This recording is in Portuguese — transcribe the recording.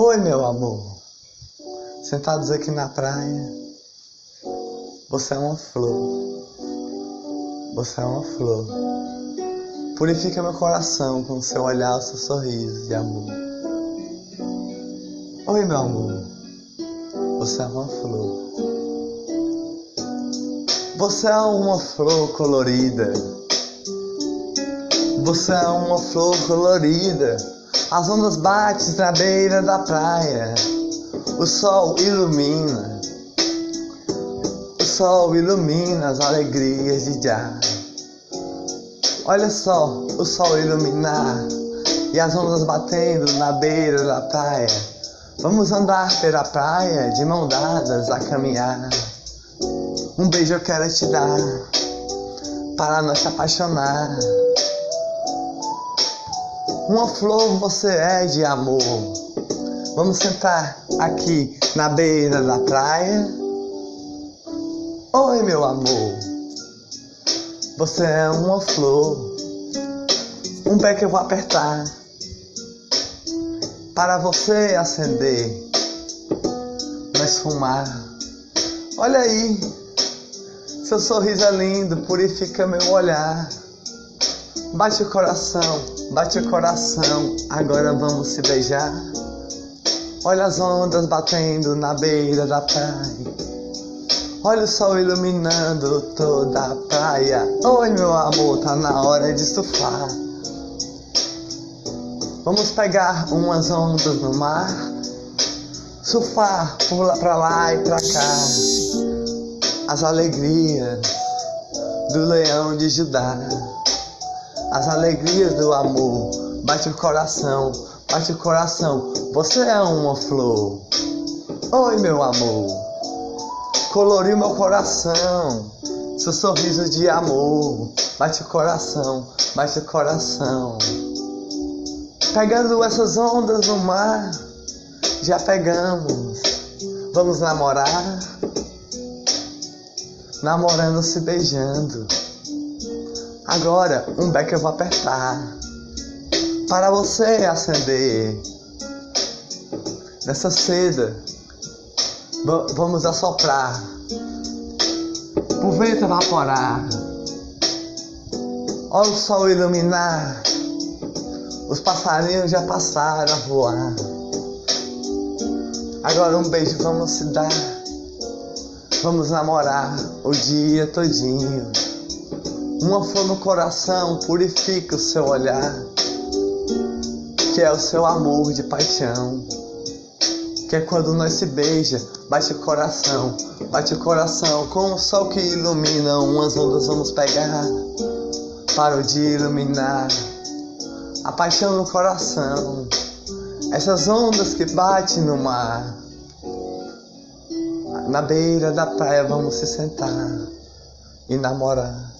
Oi, meu amor. Sentados aqui na praia. Você é uma flor. Você é uma flor. Purifica meu coração com seu olhar, o seu sorriso de amor. Oi, meu amor. Você é uma flor. Você é uma flor colorida. Você é uma flor colorida. As ondas batem na beira da praia. O sol ilumina. O sol ilumina as alegrias de já. Olha só, o sol iluminar e as ondas batendo na beira da praia. Vamos andar pela praia de mão dadas a caminhar. Um beijo eu quero te dar para se apaixonar. Uma flor você é de amor. Vamos sentar aqui na beira da praia. Oi, meu amor. Você é uma flor. Um pé que eu vou apertar para você acender, mas fumar. Olha aí, seu sorriso é lindo, purifica meu olhar. Bate o coração, bate o coração, agora vamos se beijar. Olha as ondas batendo na beira da praia. Olha o sol iluminando toda a praia. Oi, meu amor, tá na hora de surfar. Vamos pegar umas ondas no mar, surfar lá, pra lá e pra cá. As alegrias do leão de Judá as alegrias do amor. Bate o coração, bate o coração. Você é uma flor. Oi, meu amor. Coloriu meu coração. Seu sorriso de amor. Bate o coração, bate o coração. Pegando essas ondas no mar. Já pegamos. Vamos namorar. Namorando, se beijando. Agora, um beck eu vou apertar para você acender nessa seda. Vamos assoprar, o vento evaporar, olha o sol iluminar. Os passarinhos já passaram a voar. Agora um beijo vamos se dar. Vamos namorar o dia todinho. Uma flor no coração purifica o seu olhar, que é o seu amor de paixão. Que é quando nós se beija, bate o coração, bate o coração com o sol que ilumina. Umas ondas vamos pegar para o dia iluminar a paixão no coração. Essas ondas que batem no mar, na beira da praia vamos se sentar e namorar.